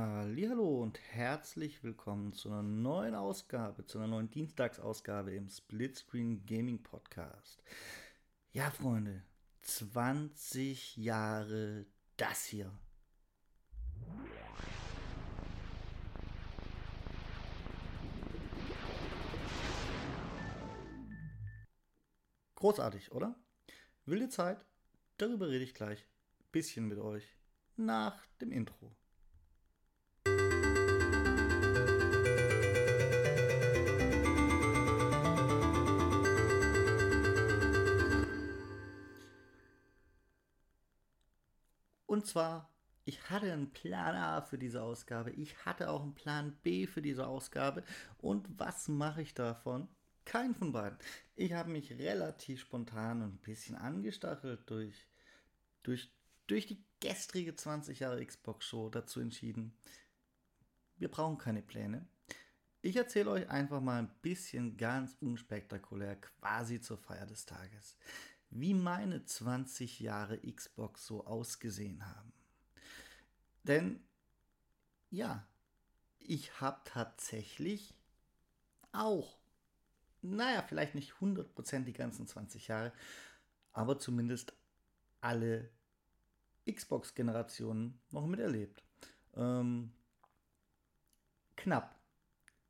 Hallo und herzlich willkommen zu einer neuen Ausgabe, zu einer neuen Dienstagsausgabe im Splitscreen Gaming Podcast. Ja, Freunde, 20 Jahre das hier. Großartig, oder? Wilde Zeit, darüber rede ich gleich ein bisschen mit euch nach dem Intro. Und zwar, ich hatte einen Plan A für diese Ausgabe, ich hatte auch einen Plan B für diese Ausgabe. Und was mache ich davon? Kein von beiden. Ich habe mich relativ spontan und ein bisschen angestachelt durch, durch, durch die gestrige 20 Jahre Xbox Show dazu entschieden, wir brauchen keine Pläne. Ich erzähle euch einfach mal ein bisschen ganz unspektakulär, quasi zur Feier des Tages wie meine 20 Jahre Xbox so ausgesehen haben. Denn ja, ich habe tatsächlich auch, naja, vielleicht nicht 100% die ganzen 20 Jahre, aber zumindest alle Xbox-Generationen noch miterlebt. Ähm, knapp.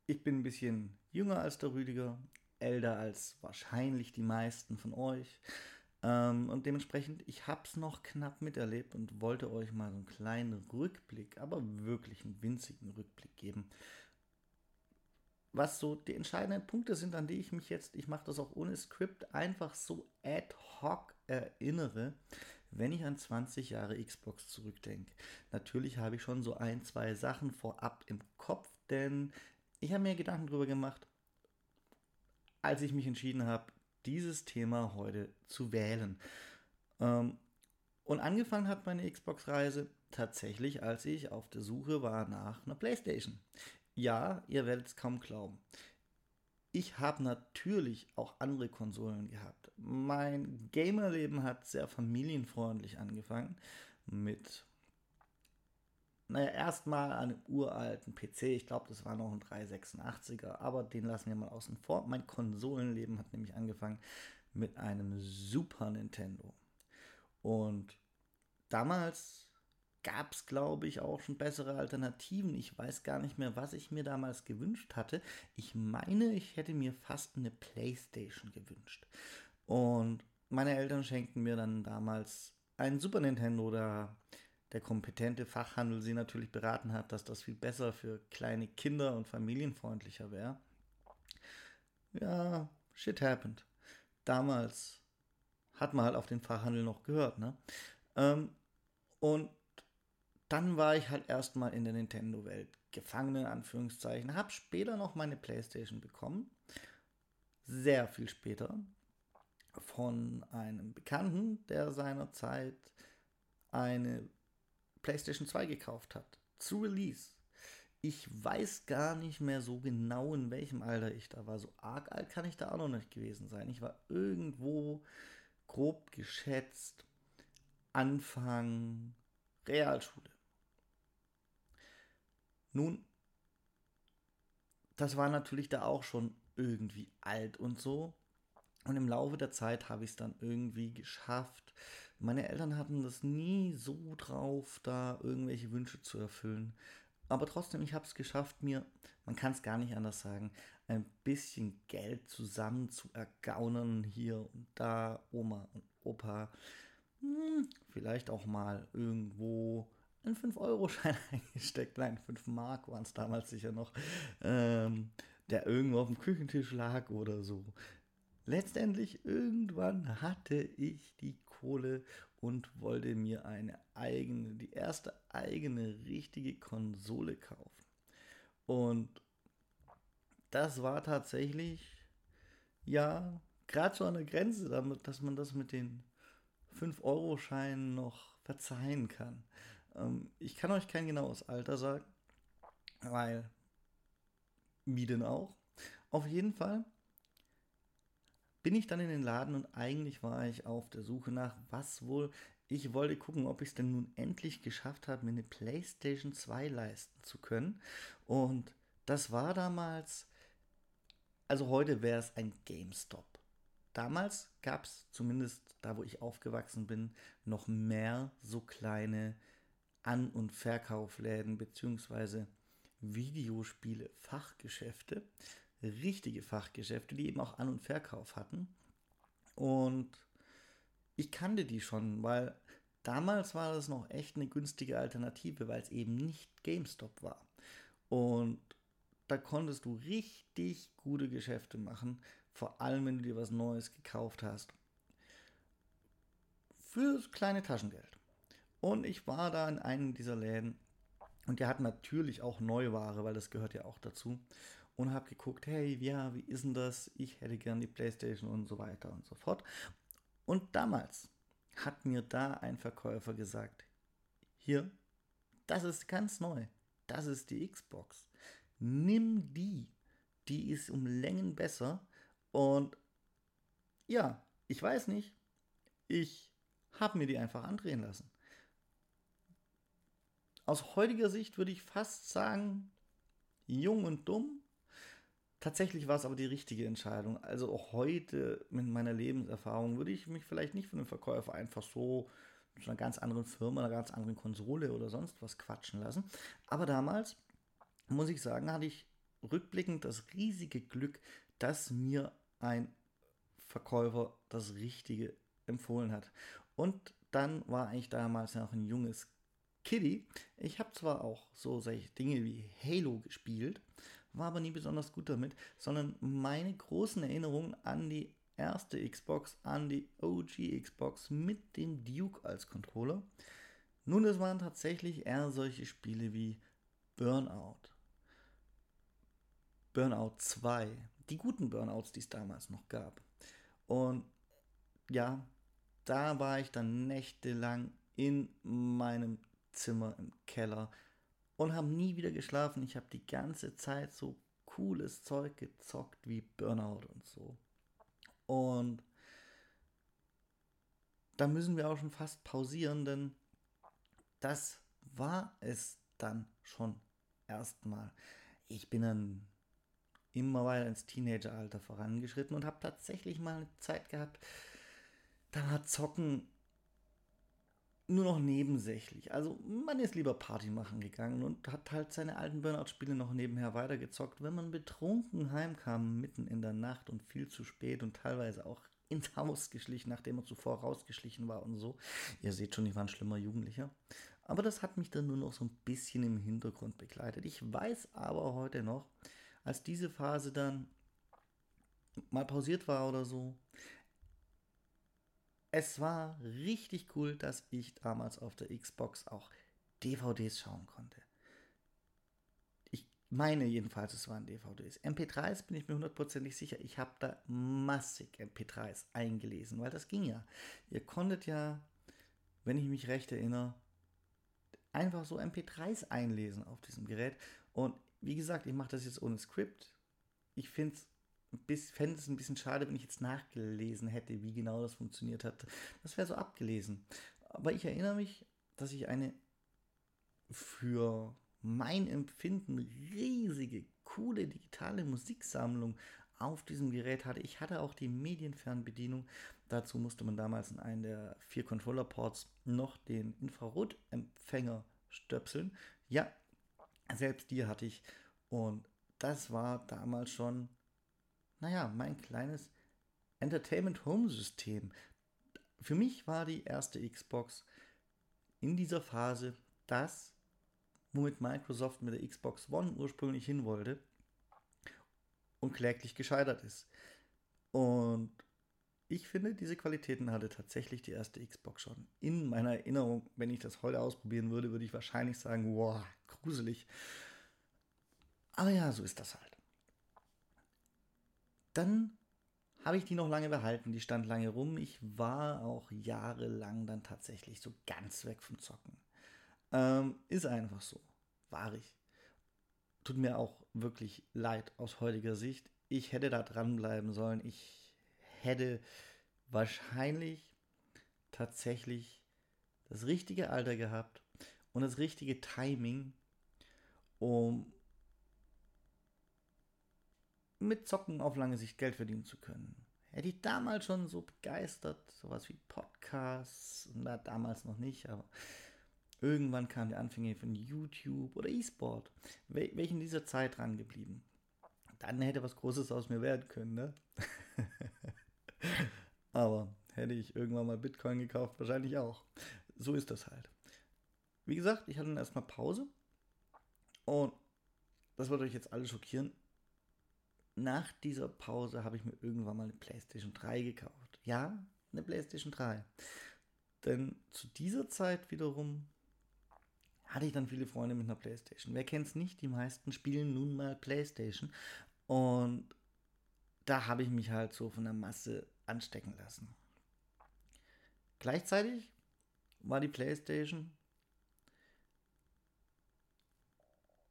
Ich bin ein bisschen jünger als der Rüdiger, älter als wahrscheinlich die meisten von euch. Ähm, und dementsprechend, ich habe es noch knapp miterlebt und wollte euch mal so einen kleinen Rückblick, aber wirklich einen winzigen Rückblick geben. Was so die entscheidenden Punkte sind, an die ich mich jetzt, ich mache das auch ohne Skript, einfach so ad hoc erinnere, wenn ich an 20 Jahre Xbox zurückdenke. Natürlich habe ich schon so ein, zwei Sachen vorab im Kopf, denn ich habe mir Gedanken darüber gemacht, als ich mich entschieden habe, dieses Thema heute zu wählen. Ähm, und angefangen hat meine Xbox-Reise tatsächlich, als ich auf der Suche war nach einer PlayStation. Ja, ihr werdet es kaum glauben. Ich habe natürlich auch andere Konsolen gehabt. Mein Gamerleben hat sehr familienfreundlich angefangen mit naja, erstmal an einem uralten PC. Ich glaube, das war noch ein 386er, aber den lassen wir mal außen vor. Mein Konsolenleben hat nämlich angefangen mit einem Super Nintendo. Und damals gab es, glaube ich, auch schon bessere Alternativen. Ich weiß gar nicht mehr, was ich mir damals gewünscht hatte. Ich meine, ich hätte mir fast eine PlayStation gewünscht. Und meine Eltern schenkten mir dann damals einen Super Nintendo. Da der kompetente Fachhandel sie natürlich beraten hat, dass das viel besser für kleine Kinder und familienfreundlicher wäre. Ja, shit happened. Damals hat man halt auf den Fachhandel noch gehört, ne? Ähm, und dann war ich halt erstmal in der Nintendo-Welt gefangen, in Anführungszeichen. Hab später noch meine Playstation bekommen. Sehr viel später. Von einem Bekannten, der seinerzeit eine PlayStation 2 gekauft hat. Zu Release. Ich weiß gar nicht mehr so genau, in welchem Alter ich da war. So arg alt kann ich da auch noch nicht gewesen sein. Ich war irgendwo grob geschätzt Anfang Realschule. Nun, das war natürlich da auch schon irgendwie alt und so. Und im Laufe der Zeit habe ich es dann irgendwie geschafft. Meine Eltern hatten das nie so drauf, da irgendwelche Wünsche zu erfüllen. Aber trotzdem, ich habe es geschafft, mir, man kann es gar nicht anders sagen, ein bisschen Geld zusammen zu ergaunern hier und da, Oma und Opa. Hm, vielleicht auch mal irgendwo einen 5-Euro-Schein eingesteckt. Nein, 5 Mark waren es damals sicher noch. Ähm, der irgendwo auf dem Küchentisch lag oder so letztendlich irgendwann hatte ich die Kohle und wollte mir eine eigene, die erste eigene richtige Konsole kaufen. Und das war tatsächlich, ja, gerade so an der Grenze, damit, dass man das mit den 5-Euro-Scheinen noch verzeihen kann. Ähm, ich kann euch kein genaues Alter sagen, weil, wie denn auch? Auf jeden Fall bin ich dann in den Laden und eigentlich war ich auf der Suche nach, was wohl ich wollte gucken, ob ich es denn nun endlich geschafft habe, mir eine PlayStation 2 leisten zu können. Und das war damals, also heute wäre es ein GameStop. Damals gab es zumindest da, wo ich aufgewachsen bin, noch mehr so kleine An- und Verkaufläden beziehungsweise Videospiele, Fachgeschäfte, richtige Fachgeschäfte, die eben auch An- und Verkauf hatten. Und ich kannte die schon, weil damals war das noch echt eine günstige Alternative, weil es eben nicht GameStop war. Und da konntest du richtig gute Geschäfte machen, vor allem wenn du dir was Neues gekauft hast. Fürs kleine Taschengeld. Und ich war da in einem dieser Läden und der hat natürlich auch Neuware, weil das gehört ja auch dazu. Und habe geguckt, hey, ja, wie ist denn das? Ich hätte gern die Playstation und so weiter und so fort. Und damals hat mir da ein Verkäufer gesagt, hier, das ist ganz neu, das ist die Xbox. Nimm die, die ist um Längen besser. Und ja, ich weiß nicht, ich habe mir die einfach andrehen lassen. Aus heutiger Sicht würde ich fast sagen, jung und dumm, Tatsächlich war es aber die richtige Entscheidung. Also auch heute mit meiner Lebenserfahrung würde ich mich vielleicht nicht von dem Verkäufer einfach so zu einer ganz anderen Firma, einer ganz anderen Konsole oder sonst was quatschen lassen. Aber damals, muss ich sagen, hatte ich rückblickend das riesige Glück, dass mir ein Verkäufer das Richtige empfohlen hat. Und dann war ich damals noch ein junges Kitty. Ich habe zwar auch so solche Dinge wie Halo gespielt, war aber nie besonders gut damit, sondern meine großen Erinnerungen an die erste Xbox, an die OG Xbox mit dem Duke als Controller. Nun, es waren tatsächlich eher solche Spiele wie Burnout, Burnout 2, die guten Burnouts, die es damals noch gab. Und ja, da war ich dann nächtelang in meinem Zimmer im Keller und habe nie wieder geschlafen. Ich habe die ganze Zeit so cooles Zeug gezockt wie Burnout und so. Und da müssen wir auch schon fast pausieren, denn das war es dann schon erstmal. Ich bin dann immer weiter ins Teenageralter vorangeschritten und habe tatsächlich mal eine Zeit gehabt, da war Zocken nur noch nebensächlich. Also man ist lieber Party machen gegangen und hat halt seine alten Burnout-Spiele noch nebenher weitergezockt. Wenn man betrunken heimkam, mitten in der Nacht und viel zu spät und teilweise auch ins Haus geschlichen, nachdem man zuvor rausgeschlichen war und so. Ihr seht schon, ich war ein schlimmer Jugendlicher. Aber das hat mich dann nur noch so ein bisschen im Hintergrund begleitet. Ich weiß aber heute noch, als diese Phase dann mal pausiert war oder so, es war richtig cool, dass ich damals auf der Xbox auch DVDs schauen konnte. Ich meine jedenfalls, es waren DVDs. MP3s bin ich mir hundertprozentig sicher. Ich habe da massig MP3s eingelesen, weil das ging ja. Ihr konntet ja, wenn ich mich recht erinnere, einfach so MP3s einlesen auf diesem Gerät. Und wie gesagt, ich mache das jetzt ohne Skript. Ich finde es fände es ein bisschen schade, wenn ich jetzt nachgelesen hätte, wie genau das funktioniert hat. Das wäre so abgelesen. Aber ich erinnere mich, dass ich eine für mein Empfinden riesige, coole digitale Musiksammlung auf diesem Gerät hatte. Ich hatte auch die Medienfernbedienung. Dazu musste man damals in einen der vier Controller-Ports noch den Infrarotempfänger stöpseln. Ja, selbst die hatte ich. Und das war damals schon naja, mein kleines Entertainment Home System. Für mich war die erste Xbox in dieser Phase das, womit Microsoft mit der Xbox One ursprünglich hin wollte und kläglich gescheitert ist. Und ich finde, diese Qualitäten hatte tatsächlich die erste Xbox schon. In meiner Erinnerung, wenn ich das heute ausprobieren würde, würde ich wahrscheinlich sagen, wow, gruselig. Aber ja, so ist das halt. Dann habe ich die noch lange behalten, die stand lange rum. Ich war auch jahrelang dann tatsächlich so ganz weg vom Zocken. Ähm, ist einfach so. War ich. Tut mir auch wirklich leid aus heutiger Sicht. Ich hätte da dranbleiben sollen. Ich hätte wahrscheinlich tatsächlich das richtige Alter gehabt und das richtige Timing, um mit Zocken auf lange Sicht Geld verdienen zu können. Hätte ich damals schon so begeistert, sowas wie Podcasts, na, damals noch nicht, aber irgendwann kamen die Anfänge von YouTube oder E-Sport. Wäre ich in dieser Zeit dran geblieben, dann hätte was Großes aus mir werden können, ne? aber hätte ich irgendwann mal Bitcoin gekauft, wahrscheinlich auch. So ist das halt. Wie gesagt, ich hatte dann erstmal Pause und das wird euch jetzt alle schockieren nach dieser Pause habe ich mir irgendwann mal eine PlayStation 3 gekauft. Ja, eine PlayStation 3. Denn zu dieser Zeit wiederum hatte ich dann viele Freunde mit einer PlayStation. Wer kennt es nicht? Die meisten spielen nun mal PlayStation. Und da habe ich mich halt so von der Masse anstecken lassen. Gleichzeitig war die PlayStation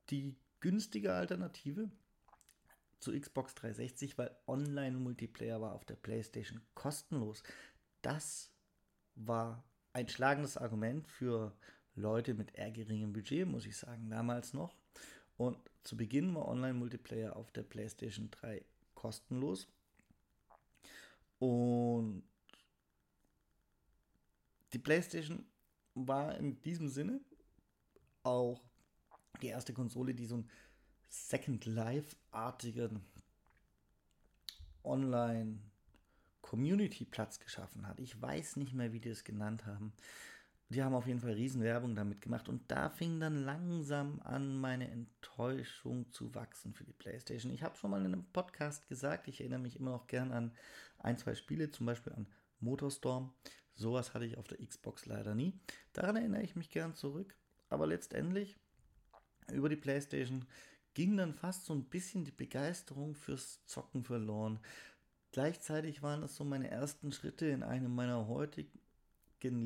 die günstige Alternative zu Xbox 360, weil Online-Multiplayer war auf der PlayStation kostenlos. Das war ein schlagendes Argument für Leute mit eher geringem Budget, muss ich sagen, damals noch. Und zu Beginn war Online-Multiplayer auf der PlayStation 3 kostenlos. Und die PlayStation war in diesem Sinne auch die erste Konsole, die so ein Second Life-artigen Online-Community-Platz geschaffen hat. Ich weiß nicht mehr, wie die es genannt haben. Die haben auf jeden Fall Riesenwerbung damit gemacht und da fing dann langsam an, meine Enttäuschung zu wachsen für die PlayStation. Ich habe schon mal in einem Podcast gesagt, ich erinnere mich immer noch gern an ein, zwei Spiele, zum Beispiel an Motorstorm. Sowas hatte ich auf der Xbox leider nie. Daran erinnere ich mich gern zurück. Aber letztendlich über die PlayStation ging dann fast so ein bisschen die Begeisterung fürs Zocken verloren. Gleichzeitig waren das so meine ersten Schritte in einem meiner heutigen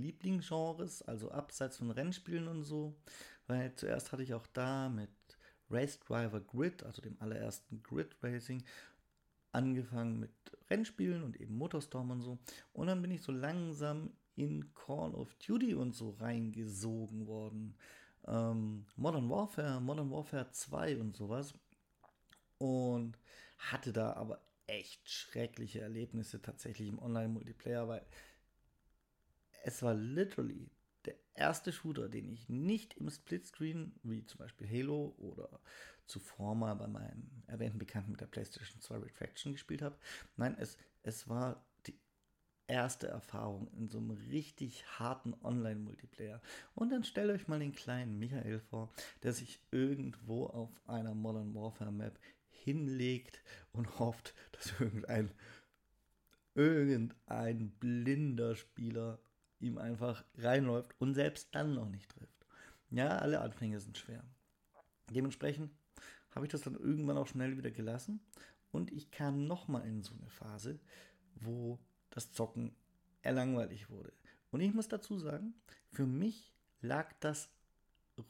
Lieblingsgenres, also abseits von Rennspielen und so, weil zuerst hatte ich auch da mit Race Driver Grid, also dem allerersten Grid Racing, angefangen mit Rennspielen und eben Motorstorm und so. Und dann bin ich so langsam in Call of Duty und so reingesogen worden ähm, Modern Warfare, Modern Warfare 2 und sowas. Und hatte da aber echt schreckliche Erlebnisse tatsächlich im Online-Multiplayer, weil es war literally der erste Shooter, den ich nicht im Splitscreen, wie zum Beispiel Halo oder zuvor mal bei meinem erwähnten Bekannten mit der PlayStation 2 Retraction gespielt habe. Nein, es, es war erste Erfahrung in so einem richtig harten Online-Multiplayer. Und dann stellt euch mal den kleinen Michael vor, der sich irgendwo auf einer Modern Warfare Map hinlegt und hofft, dass irgendein irgendein blinder Spieler ihm einfach reinläuft und selbst dann noch nicht trifft. Ja, alle Anfänge sind schwer. Dementsprechend habe ich das dann irgendwann auch schnell wieder gelassen und ich kam nochmal in so eine Phase, wo das Zocken eher langweilig wurde. Und ich muss dazu sagen, für mich lag das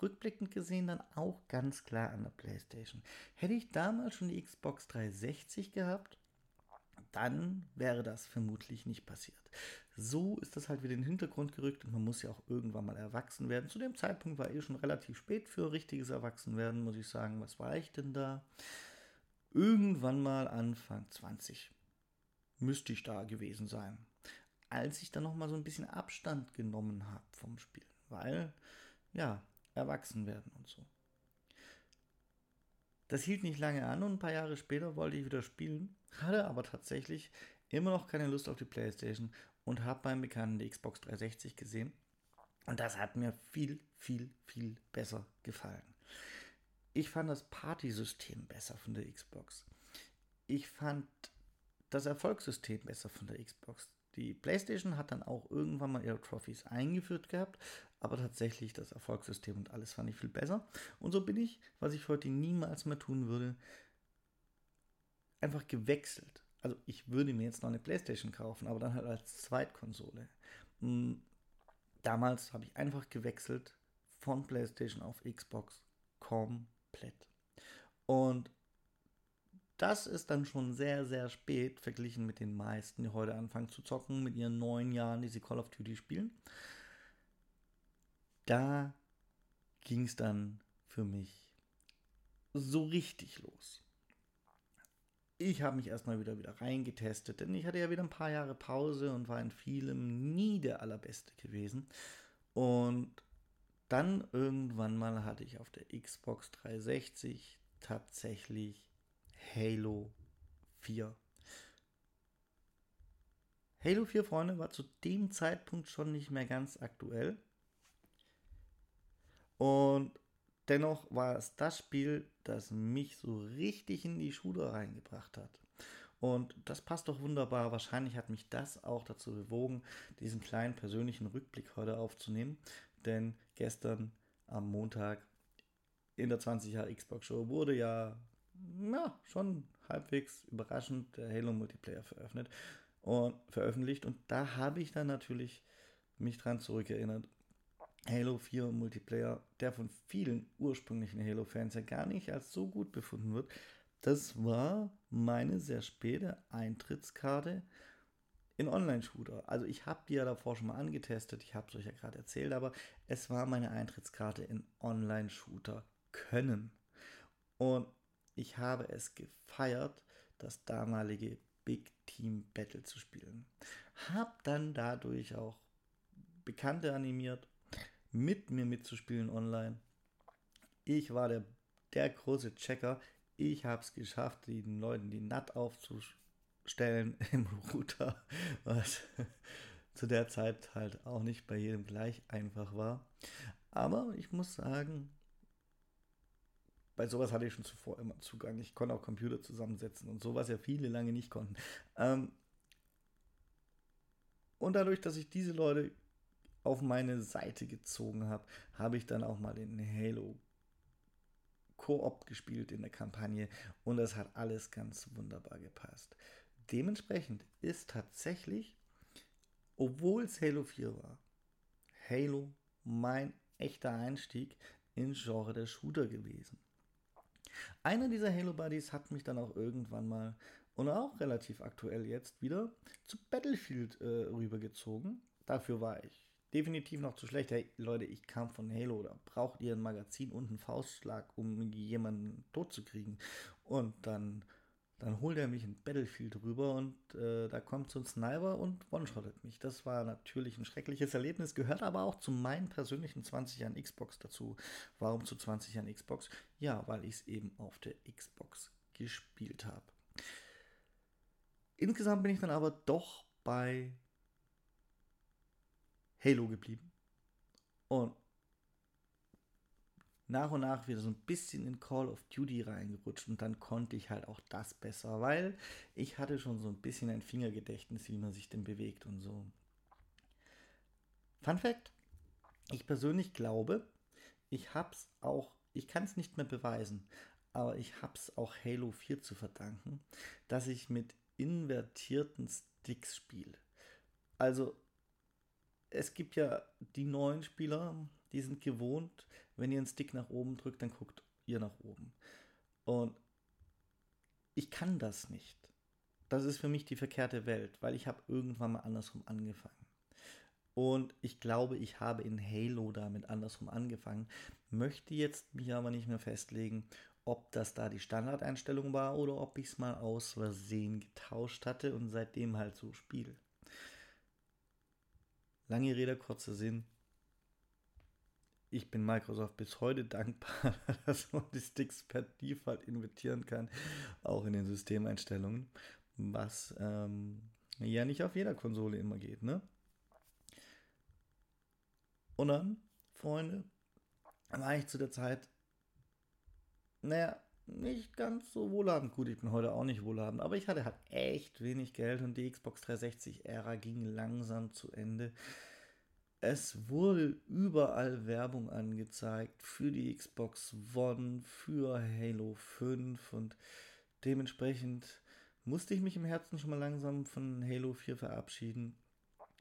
rückblickend gesehen dann auch ganz klar an der PlayStation. Hätte ich damals schon die Xbox 360 gehabt, dann wäre das vermutlich nicht passiert. So ist das halt wieder in den Hintergrund gerückt und man muss ja auch irgendwann mal erwachsen werden. Zu dem Zeitpunkt war eh schon relativ spät für richtiges Erwachsenwerden, muss ich sagen. Was war ich denn da? Irgendwann mal Anfang 20 müsste ich da gewesen sein. Als ich dann noch mal so ein bisschen Abstand genommen habe vom Spielen, weil ja, erwachsen werden und so. Das hielt nicht lange an und ein paar Jahre später wollte ich wieder spielen, hatte aber tatsächlich immer noch keine Lust auf die Playstation und habe beim Bekannten die Xbox 360 gesehen. Und das hat mir viel, viel, viel besser gefallen. Ich fand das Partysystem besser von der Xbox. Ich fand das Erfolgssystem besser von der Xbox. Die PlayStation hat dann auch irgendwann mal ihre Trophies eingeführt gehabt, aber tatsächlich das Erfolgssystem und alles fand ich viel besser. Und so bin ich, was ich heute niemals mehr tun würde, einfach gewechselt. Also ich würde mir jetzt noch eine PlayStation kaufen, aber dann halt als Zweitkonsole. Hm, damals habe ich einfach gewechselt von PlayStation auf Xbox komplett. Und das ist dann schon sehr, sehr spät verglichen mit den meisten, die heute anfangen zu zocken mit ihren neun Jahren, die sie Call of Duty spielen. da ging es dann für mich so richtig los. Ich habe mich erstmal wieder wieder reingetestet, denn ich hatte ja wieder ein paar Jahre Pause und war in vielem nie der allerbeste gewesen. Und dann irgendwann mal hatte ich auf der Xbox 360 tatsächlich Halo 4. Halo 4, Freunde, war zu dem Zeitpunkt schon nicht mehr ganz aktuell. Und dennoch war es das Spiel, das mich so richtig in die Schule reingebracht hat. Und das passt doch wunderbar. Wahrscheinlich hat mich das auch dazu bewogen, diesen kleinen persönlichen Rückblick heute aufzunehmen. Denn gestern am Montag in der 20 Jahre Xbox Show wurde ja, ja schon halbwegs überraschend der Halo Multiplayer veröffentlicht und veröffentlicht und da habe ich dann natürlich mich dran zurückerinnert. Halo 4 Multiplayer, der von vielen ursprünglichen Halo-Fans ja gar nicht als so gut befunden wird, das war meine sehr späte Eintrittskarte in Online-Shooter. Also ich habe die ja davor schon mal angetestet, ich habe es euch ja gerade erzählt, aber es war meine Eintrittskarte in Online-Shooter können. Und ich habe es gefeiert, das damalige Big Team Battle zu spielen. Hab dann dadurch auch Bekannte animiert, mit mir mitzuspielen online. Ich war der, der große Checker. Ich habe es geschafft, den Leuten die NAT aufzustellen im Router, was zu der Zeit halt auch nicht bei jedem gleich einfach war. Aber ich muss sagen, bei sowas hatte ich schon zuvor immer Zugang. Ich konnte auch Computer zusammensetzen und sowas ja viele lange nicht konnten. Ähm und dadurch, dass ich diese Leute auf meine Seite gezogen habe, habe ich dann auch mal in Halo Koop gespielt in der Kampagne und das hat alles ganz wunderbar gepasst. Dementsprechend ist tatsächlich, obwohl es Halo 4 war, Halo mein echter Einstieg ins Genre der Shooter gewesen. Einer dieser Halo Buddies hat mich dann auch irgendwann mal und auch relativ aktuell jetzt wieder zu Battlefield äh, rübergezogen. Dafür war ich definitiv noch zu schlecht. Hey Leute, ich kam von Halo oder braucht ihr ein Magazin und einen Faustschlag, um jemanden tot zu kriegen? Und dann dann holt er mich in Battlefield rüber und äh, da kommt so ein Sniper und one-shottet mich. Das war natürlich ein schreckliches Erlebnis, gehört aber auch zu meinen persönlichen 20 Jahren Xbox dazu. Warum zu 20 Jahren Xbox? Ja, weil ich es eben auf der Xbox gespielt habe. Insgesamt bin ich dann aber doch bei Halo geblieben. Und nach und nach wieder so ein bisschen in Call of Duty reingerutscht und dann konnte ich halt auch das besser, weil ich hatte schon so ein bisschen ein Fingergedächtnis, wie man sich denn bewegt und so. Fun Fact: Ich persönlich glaube, ich hab's auch, ich kann es nicht mehr beweisen, aber ich hab's auch Halo 4 zu verdanken, dass ich mit invertierten Sticks spiele. Also es gibt ja die neuen Spieler, die sind gewohnt, wenn ihr einen Stick nach oben drückt, dann guckt ihr nach oben. Und ich kann das nicht. Das ist für mich die verkehrte Welt, weil ich habe irgendwann mal andersrum angefangen. Und ich glaube, ich habe in Halo damit andersrum angefangen, möchte jetzt mich aber nicht mehr festlegen, ob das da die Standardeinstellung war oder ob ich es mal aus Versehen getauscht hatte und seitdem halt so spiele. Lange Rede, kurzer Sinn ich bin Microsoft bis heute dankbar, dass man die Sticks per Default invertieren kann, auch in den Systemeinstellungen, was ähm, ja nicht auf jeder Konsole immer geht, ne? Und dann, Freunde, war ich zu der Zeit, naja, nicht ganz so wohlhabend. Gut, ich bin heute auch nicht wohlhabend, aber ich hatte halt echt wenig Geld und die Xbox 360-Ära ging langsam zu Ende. Es wurde überall Werbung angezeigt für die Xbox One, für Halo 5 und dementsprechend musste ich mich im Herzen schon mal langsam von Halo 4 verabschieden,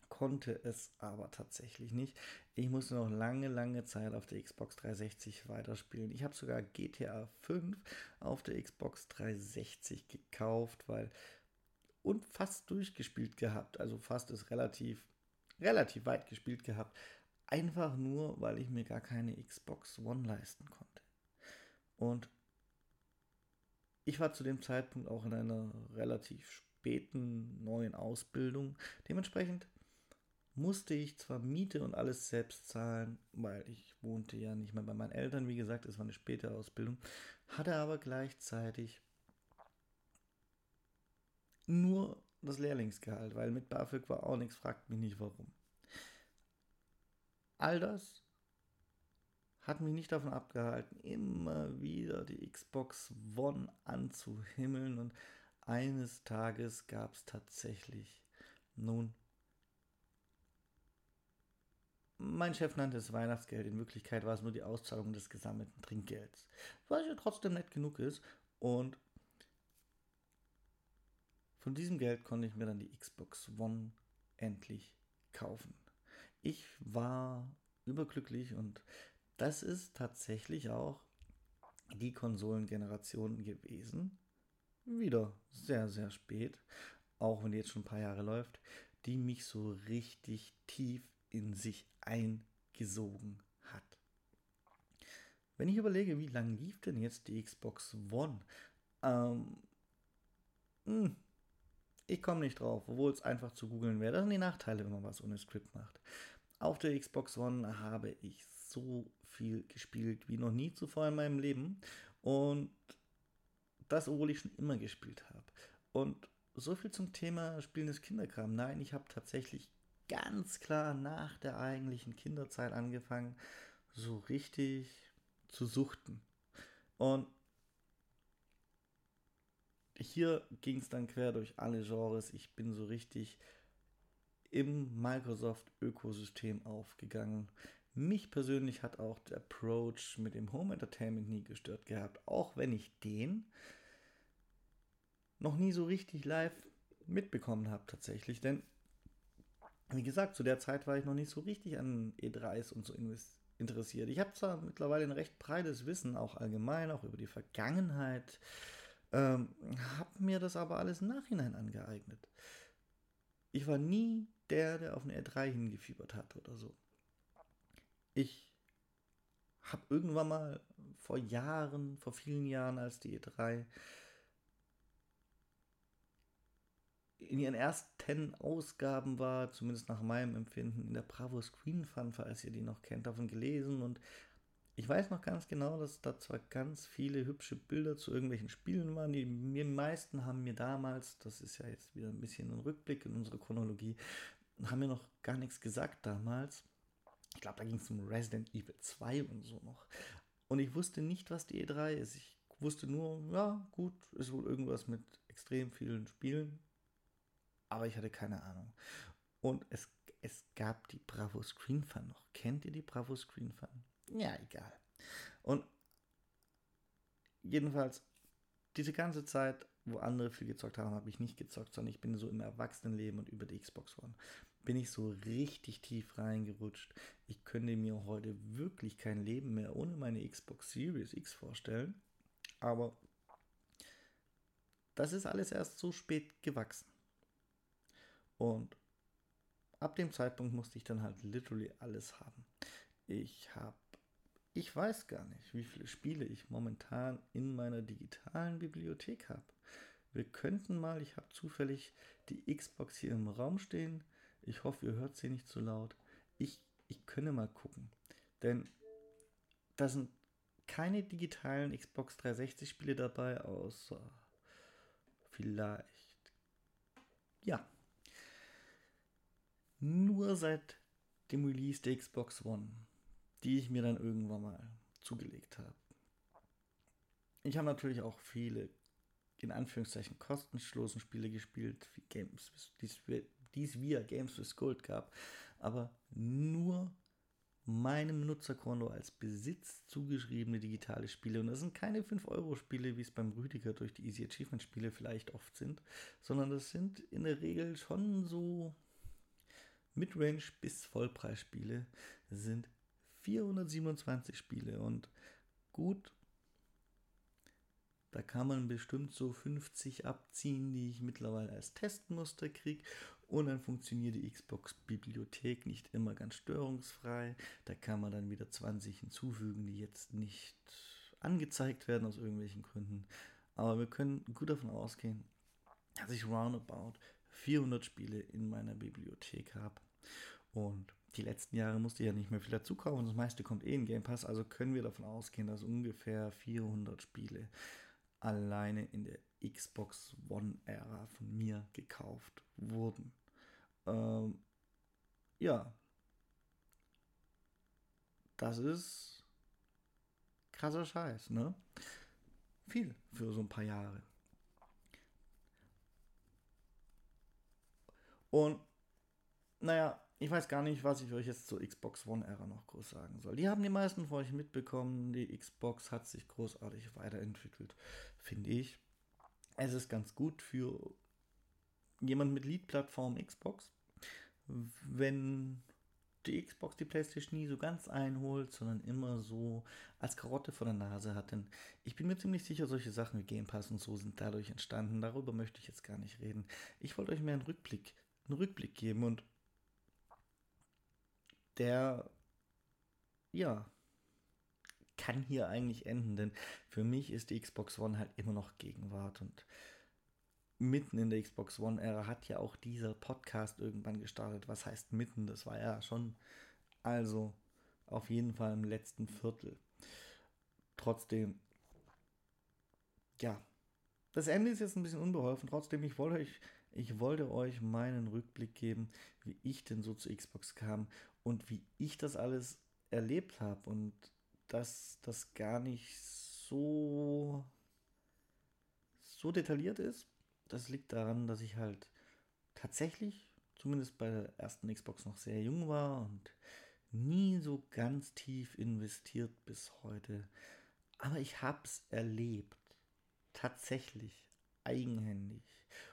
konnte es aber tatsächlich nicht. Ich musste noch lange, lange Zeit auf der Xbox 360 weiterspielen. Ich habe sogar GTA 5 auf der Xbox 360 gekauft, weil und fast durchgespielt gehabt. Also fast ist relativ relativ weit gespielt gehabt. Einfach nur, weil ich mir gar keine Xbox One leisten konnte. Und ich war zu dem Zeitpunkt auch in einer relativ späten neuen Ausbildung. Dementsprechend musste ich zwar Miete und alles selbst zahlen, weil ich wohnte ja nicht mehr bei meinen Eltern, wie gesagt, es war eine späte Ausbildung, hatte aber gleichzeitig nur das Lehrlingsgehalt, weil mit BAföG war auch nichts, fragt mich nicht warum. All das hat mich nicht davon abgehalten, immer wieder die Xbox One anzuhimmeln und eines Tages gab es tatsächlich nun mein Chef nannte es Weihnachtsgeld. In Wirklichkeit war es nur die Auszahlung des gesammelten Trinkgelds. Was ja trotzdem nett genug ist. Und von diesem Geld konnte ich mir dann die Xbox One endlich kaufen. Ich war überglücklich und das ist tatsächlich auch die Konsolengeneration gewesen. Wieder sehr, sehr spät, auch wenn die jetzt schon ein paar Jahre läuft, die mich so richtig tief in sich eingesogen hat. Wenn ich überlege, wie lange lief denn jetzt die Xbox One? Ähm, mh, hm, ich komme nicht drauf, obwohl es einfach zu googeln wäre. Das sind die Nachteile, wenn man was ohne Skript macht. Auf der Xbox One habe ich so viel gespielt wie noch nie zuvor in meinem Leben. Und das, obwohl ich schon immer gespielt habe. Und so viel zum Thema Spielen des Kinderkram. Nein, ich habe tatsächlich ganz klar nach der eigentlichen Kinderzeit angefangen, so richtig zu suchten. Und hier ging es dann quer durch alle Genres. Ich bin so richtig im Microsoft-Ökosystem aufgegangen. Mich persönlich hat auch der Approach mit dem Home Entertainment nie gestört gehabt, auch wenn ich den noch nie so richtig live mitbekommen habe tatsächlich. Denn wie gesagt, zu der Zeit war ich noch nicht so richtig an E3s und so interessiert. Ich habe zwar mittlerweile ein recht breites Wissen, auch allgemein, auch über die Vergangenheit, ähm, habe mir das aber alles im Nachhinein angeeignet. Ich war nie der, der auf eine E3 hingefiebert hat oder so. Ich habe irgendwann mal vor Jahren, vor vielen Jahren, als die E3 in ihren ersten Ausgaben war, zumindest nach meinem Empfinden, in der Bravo Screen Fun, falls ihr die noch kennt, davon gelesen und ich weiß noch ganz genau, dass da zwar ganz viele hübsche Bilder zu irgendwelchen Spielen waren, die mir meisten haben mir damals, das ist ja jetzt wieder ein bisschen ein Rückblick in unsere Chronologie, haben mir noch gar nichts gesagt damals. Ich glaube, da ging es um Resident Evil 2 und so noch. Und ich wusste nicht, was die E3 ist. Ich wusste nur, ja, gut, ist wohl irgendwas mit extrem vielen Spielen aber ich hatte keine Ahnung. Und es, es gab die Bravo Screen Fun noch. Kennt ihr die Bravo Screen Fun? Ja, egal. Und jedenfalls, diese ganze Zeit, wo andere viel gezockt haben, habe ich nicht gezockt, sondern ich bin so im Erwachsenenleben und über die Xbox One bin ich so richtig tief reingerutscht. Ich könnte mir heute wirklich kein Leben mehr ohne meine Xbox Series X vorstellen. Aber das ist alles erst so spät gewachsen. Und ab dem Zeitpunkt musste ich dann halt literally alles haben. Ich habe, ich weiß gar nicht, wie viele Spiele ich momentan in meiner digitalen Bibliothek habe. Wir könnten mal, ich habe zufällig die Xbox hier im Raum stehen. Ich hoffe, ihr hört sie nicht zu laut. Ich, ich könne mal gucken. Denn da sind keine digitalen Xbox 360 Spiele dabei, außer vielleicht. Ja, nur seit dem Release der Xbox One, die ich mir dann irgendwann mal zugelegt habe. Ich habe natürlich auch viele, in Anführungszeichen, kostenlosen Spiele gespielt, wie Games, die es via Games with Gold gab, aber nur meinem Nutzerkonto als Besitz zugeschriebene digitale Spiele. Und das sind keine 5-Euro-Spiele, wie es beim Rüdiger durch die Easy Achievement-Spiele vielleicht oft sind, sondern das sind in der Regel schon so Midrange bis Vollpreisspiele sind 427 Spiele und gut, da kann man bestimmt so 50 abziehen, die ich mittlerweile als Testmuster kriege Und dann funktioniert die Xbox-Bibliothek nicht immer ganz störungsfrei. Da kann man dann wieder 20 hinzufügen, die jetzt nicht angezeigt werden aus irgendwelchen Gründen. Aber wir können gut davon ausgehen, dass ich roundabout 400 Spiele in meiner Bibliothek habe. Und die letzten Jahre musste ich ja nicht mehr viel dazu kaufen. Das meiste kommt eh in Game Pass. Also können wir davon ausgehen, dass ungefähr 400 Spiele alleine in der Xbox One-Ära von mir gekauft wurden. Ähm, ja. Das ist krasser Scheiß, ne? Viel für so ein paar Jahre. Und naja, ich weiß gar nicht, was ich euch jetzt zur Xbox One Ära noch groß sagen soll. Die haben die meisten von euch mitbekommen. Die Xbox hat sich großartig weiterentwickelt, finde ich. Es ist ganz gut für jemand mit Lead-Plattform Xbox, wenn die Xbox die PlayStation nie so ganz einholt, sondern immer so als Karotte vor der Nase hat. Denn ich bin mir ziemlich sicher, solche Sachen wie Game Pass und so sind dadurch entstanden. Darüber möchte ich jetzt gar nicht reden. Ich wollte euch mehr einen Rückblick, einen Rückblick geben und der, ja, kann hier eigentlich enden, denn für mich ist die Xbox One halt immer noch Gegenwart und mitten in der Xbox One-Ära hat ja auch dieser Podcast irgendwann gestartet. Was heißt mitten? Das war ja schon, also auf jeden Fall im letzten Viertel. Trotzdem, ja, das Ende ist jetzt ein bisschen unbeholfen. Trotzdem, ich wollte euch, ich wollte euch meinen Rückblick geben, wie ich denn so zur Xbox kam und wie ich das alles erlebt habe und dass das gar nicht so so detailliert ist. Das liegt daran, dass ich halt tatsächlich, zumindest bei der ersten Xbox, noch sehr jung war und nie so ganz tief investiert bis heute. Aber ich hab's erlebt. Tatsächlich. Eigenhändig.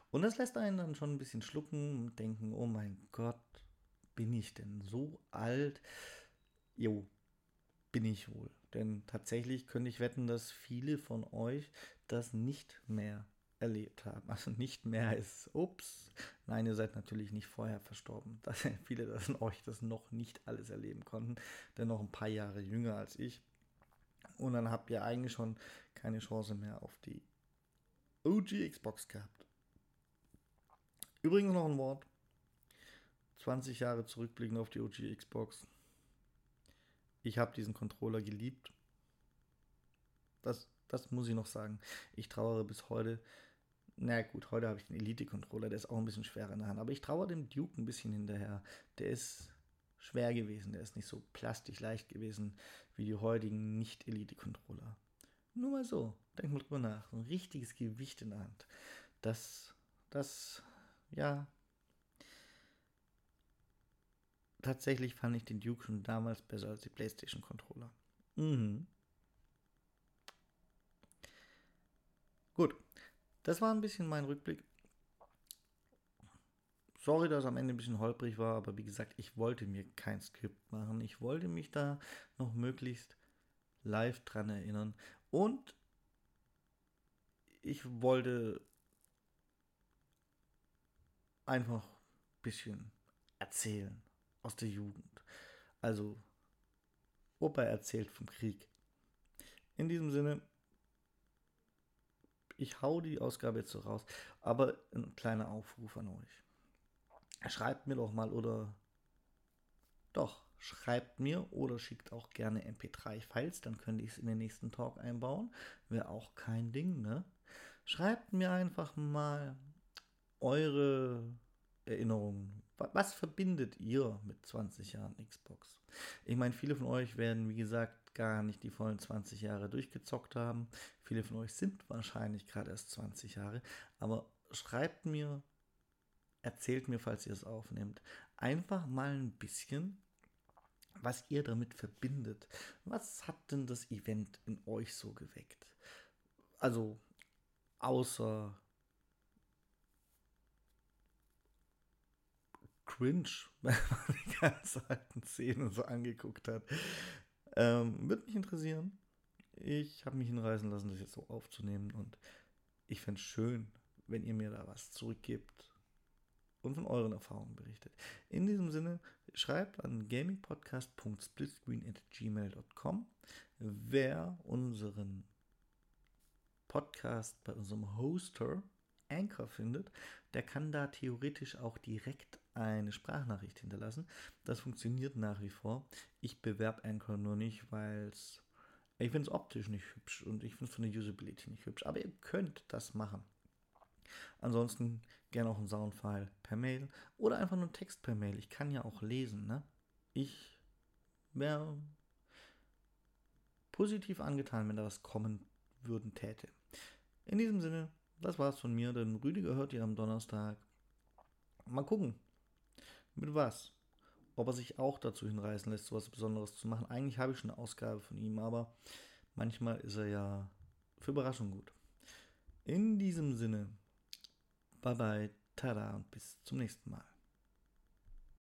Und das lässt einen dann schon ein bisschen schlucken und denken, oh mein Gott, bin ich denn so alt? Jo, bin ich wohl. Denn tatsächlich könnte ich wetten, dass viele von euch das nicht mehr erlebt haben. Also nicht mehr als, ups, nein, ihr seid natürlich nicht vorher verstorben. Dass viele von euch das noch nicht alles erleben konnten, denn noch ein paar Jahre jünger als ich. Und dann habt ihr eigentlich schon keine Chance mehr auf die OG Xbox gehabt. Übrigens noch ein Wort. 20 Jahre zurückblicken auf die OG Xbox. Ich habe diesen Controller geliebt. Das, das muss ich noch sagen. Ich trauere bis heute. Na gut, heute habe ich den Elite-Controller, der ist auch ein bisschen schwerer in der Hand. Aber ich trauere dem Duke ein bisschen hinterher. Der ist schwer gewesen, der ist nicht so plastisch leicht gewesen wie die heutigen Nicht-Elite-Controller. Nur mal so, denk mal drüber nach. ein richtiges Gewicht in der Hand. Das, das, ja, tatsächlich fand ich den Duke schon damals besser als die PlayStation-Controller. Mhm. Gut, das war ein bisschen mein Rückblick. Sorry, dass es am Ende ein bisschen holprig war, aber wie gesagt, ich wollte mir kein Skript machen. Ich wollte mich da noch möglichst live dran erinnern. Und ich wollte einfach ein bisschen erzählen aus der Jugend. Also, Opa erzählt vom Krieg. In diesem Sinne, ich hau die Ausgabe jetzt so raus, aber ein kleiner Aufruf an euch. Schreibt mir doch mal oder doch, schreibt mir oder schickt auch gerne MP3-Files, dann könnte ich es in den nächsten Talk einbauen. Wäre auch kein Ding, ne? Schreibt mir einfach mal eure Erinnerungen. Was verbindet ihr mit 20 Jahren Xbox? Ich meine, viele von euch werden, wie gesagt, gar nicht die vollen 20 Jahre durchgezockt haben. Viele von euch sind wahrscheinlich gerade erst 20 Jahre. Aber schreibt mir, erzählt mir, falls ihr es aufnehmt, einfach mal ein bisschen, was ihr damit verbindet. Was hat denn das Event in euch so geweckt? Also, außer cringe, wenn man die ganz alten Szenen so angeguckt hat. Ähm, Würde mich interessieren. Ich habe mich hinreißen lassen, das jetzt so aufzunehmen und ich fände es schön, wenn ihr mir da was zurückgibt. und von euren Erfahrungen berichtet. In diesem Sinne, schreibt an gamingpodcast.splitscreen.gmail.com, wer unseren Podcast bei unserem Hoster Anchor findet, der kann da theoretisch auch direkt eine Sprachnachricht hinterlassen. Das funktioniert nach wie vor. Ich bewerbe Anchor nur nicht, weil es ich finde es optisch nicht hübsch und ich finde es von der Usability nicht hübsch. Aber ihr könnt das machen. Ansonsten gerne auch ein Soundfile per Mail oder einfach nur Text per Mail. Ich kann ja auch lesen. Ne? Ich wäre positiv angetan, wenn da was kommen würden täte. In diesem Sinne, das war's von mir. Den Rüdiger hört ihr am Donnerstag. Mal gucken. Mit was? Ob er sich auch dazu hinreißen lässt, so was Besonderes zu machen. Eigentlich habe ich schon eine Ausgabe von ihm, aber manchmal ist er ja für Überraschung gut. In diesem Sinne, bye bye, tada und bis zum nächsten Mal.